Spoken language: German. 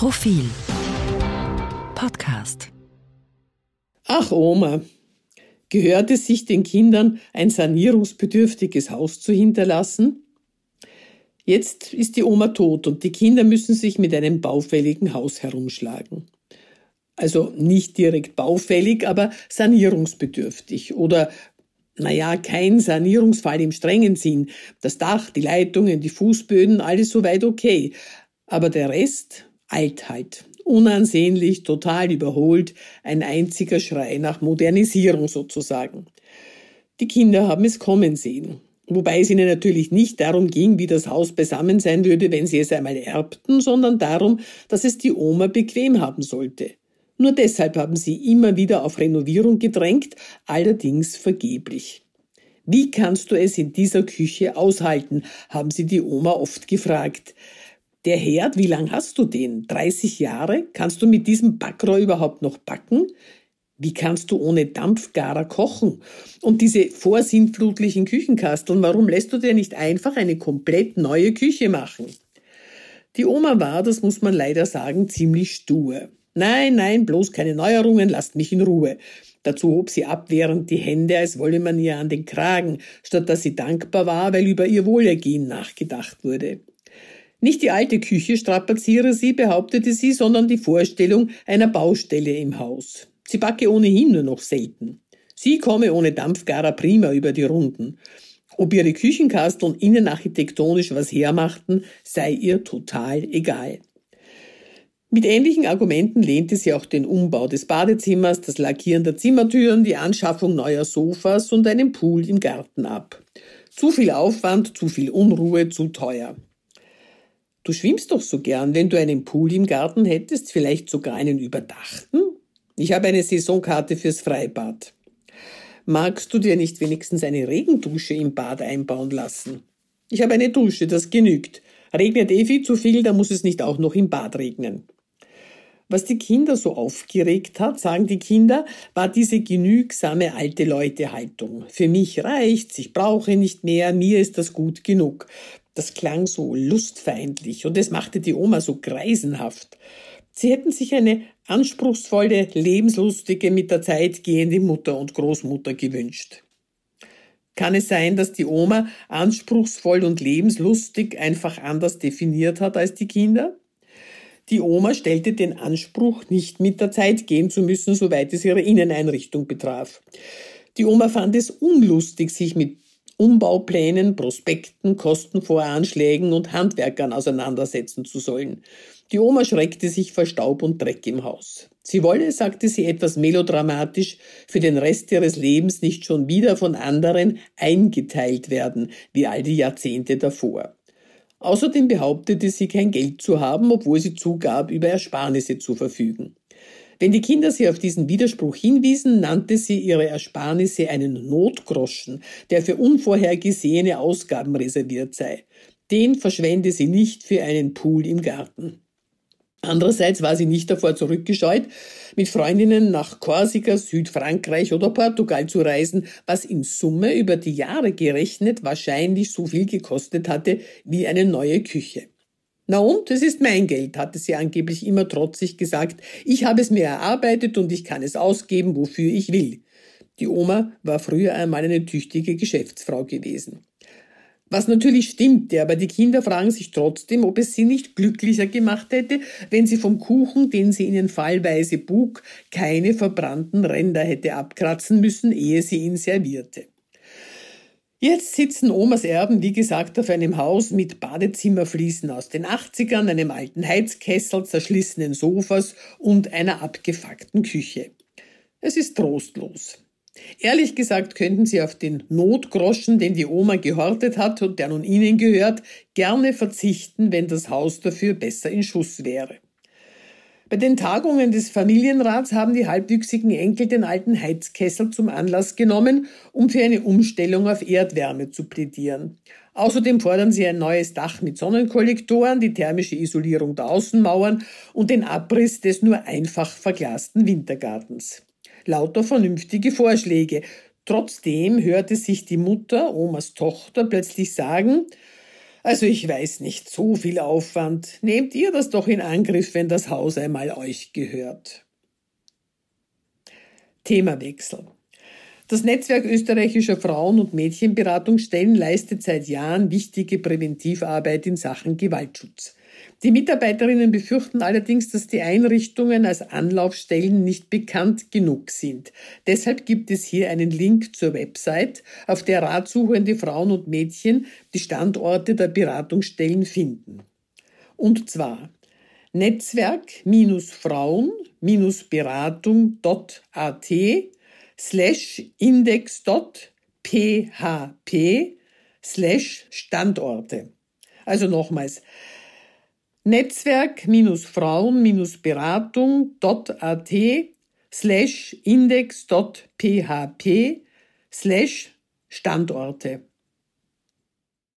Profil Podcast Ach Oma, gehört es sich den Kindern, ein sanierungsbedürftiges Haus zu hinterlassen? Jetzt ist die Oma tot und die Kinder müssen sich mit einem baufälligen Haus herumschlagen. Also nicht direkt baufällig, aber sanierungsbedürftig oder naja, kein Sanierungsfall im strengen Sinn. Das Dach, die Leitungen, die Fußböden, alles soweit okay. Aber der Rest, alt halt. Unansehnlich, total überholt, ein einziger Schrei nach Modernisierung sozusagen. Die Kinder haben es kommen sehen. Wobei es ihnen natürlich nicht darum ging, wie das Haus beisammen sein würde, wenn sie es einmal erbten, sondern darum, dass es die Oma bequem haben sollte. Nur deshalb haben sie immer wieder auf Renovierung gedrängt, allerdings vergeblich. Wie kannst du es in dieser Küche aushalten? haben sie die Oma oft gefragt. Der Herd, wie lang hast du den? 30 Jahre? Kannst du mit diesem Backrohr überhaupt noch backen? Wie kannst du ohne Dampfgarer kochen? Und diese vorsinnflutlichen Küchenkasteln, warum lässt du dir nicht einfach eine komplett neue Küche machen? Die Oma war, das muss man leider sagen, ziemlich stur. Nein, nein, bloß keine Neuerungen, lasst mich in Ruhe. Dazu hob sie abwehrend die Hände, als wolle man ihr an den Kragen, statt dass sie dankbar war, weil über ihr Wohlergehen nachgedacht wurde. Nicht die alte Küche strapaziere sie, behauptete sie, sondern die Vorstellung einer Baustelle im Haus. Sie backe ohnehin nur noch selten. Sie komme ohne Dampfgarer prima über die Runden. Ob ihre Küchenkasteln innenarchitektonisch was hermachten, sei ihr total egal. Mit ähnlichen Argumenten lehnte sie auch den Umbau des Badezimmers, das Lackieren der Zimmertüren, die Anschaffung neuer Sofas und einen Pool im Garten ab. Zu viel Aufwand, zu viel Unruhe, zu teuer. Du schwimmst doch so gern, wenn du einen Pool im Garten hättest, vielleicht sogar einen überdachten? Ich habe eine Saisonkarte fürs Freibad. Magst du dir nicht wenigstens eine Regendusche im Bad einbauen lassen? Ich habe eine Dusche, das genügt. Regnet eh viel zu viel, da muss es nicht auch noch im Bad regnen. Was die Kinder so aufgeregt hat, sagen die Kinder, war diese genügsame alte Leute Haltung. Für mich reicht's, ich brauche nicht mehr, mir ist das gut genug. Das klang so lustfeindlich und es machte die Oma so greisenhaft. Sie hätten sich eine anspruchsvolle, lebenslustige, mit der Zeit gehende Mutter und Großmutter gewünscht. Kann es sein, dass die Oma anspruchsvoll und lebenslustig einfach anders definiert hat als die Kinder? Die Oma stellte den Anspruch, nicht mit der Zeit gehen zu müssen, soweit es ihre Inneneinrichtung betraf. Die Oma fand es unlustig, sich mit Umbauplänen, Prospekten, Kostenvoranschlägen und Handwerkern auseinandersetzen zu sollen. Die Oma schreckte sich vor Staub und Dreck im Haus. Sie wolle, sagte sie etwas melodramatisch, für den Rest ihres Lebens nicht schon wieder von anderen eingeteilt werden, wie all die Jahrzehnte davor. Außerdem behauptete sie kein Geld zu haben, obwohl sie zugab, über Ersparnisse zu verfügen. Wenn die Kinder sie auf diesen Widerspruch hinwiesen, nannte sie ihre Ersparnisse einen Notgroschen, der für unvorhergesehene Ausgaben reserviert sei. Den verschwende sie nicht für einen Pool im Garten. Andererseits war sie nicht davor zurückgescheut, mit Freundinnen nach Korsika, Südfrankreich oder Portugal zu reisen, was in Summe über die Jahre gerechnet wahrscheinlich so viel gekostet hatte wie eine neue Küche. Na und, es ist mein Geld, hatte sie angeblich immer trotzig gesagt. Ich habe es mir erarbeitet und ich kann es ausgeben, wofür ich will. Die Oma war früher einmal eine tüchtige Geschäftsfrau gewesen. Was natürlich stimmte, aber die Kinder fragen sich trotzdem, ob es sie nicht glücklicher gemacht hätte, wenn sie vom Kuchen, den sie ihnen fallweise bug, keine verbrannten Ränder hätte abkratzen müssen, ehe sie ihn servierte. Jetzt sitzen Omas Erben, wie gesagt, auf einem Haus mit Badezimmerfliesen aus den 80ern, einem alten Heizkessel, zerschlissenen Sofas und einer abgefuckten Küche. Es ist trostlos. Ehrlich gesagt könnten Sie auf den Notgroschen, den die Oma gehortet hat und der nun Ihnen gehört, gerne verzichten, wenn das Haus dafür besser in Schuss wäre. Bei den Tagungen des Familienrats haben die halbwüchsigen Enkel den alten Heizkessel zum Anlass genommen, um für eine Umstellung auf Erdwärme zu plädieren. Außerdem fordern sie ein neues Dach mit Sonnenkollektoren, die thermische Isolierung der Außenmauern und den Abriss des nur einfach verglasten Wintergartens lauter vernünftige Vorschläge. Trotzdem hörte sich die Mutter, Omas Tochter, plötzlich sagen, Also ich weiß nicht, so viel Aufwand. Nehmt ihr das doch in Angriff, wenn das Haus einmal euch gehört. Themawechsel. Das Netzwerk österreichischer Frauen- und Mädchenberatungsstellen leistet seit Jahren wichtige Präventivarbeit in Sachen Gewaltschutz. Die Mitarbeiterinnen befürchten allerdings, dass die Einrichtungen als Anlaufstellen nicht bekannt genug sind. Deshalb gibt es hier einen Link zur Website, auf der ratsuchende Frauen und Mädchen die Standorte der Beratungsstellen finden. Und zwar Netzwerk-Frauen-Beratung.at slash index.php slash Standorte. Also nochmals Netzwerk-Frauen-Beratung.at slash index.php slash Standorte.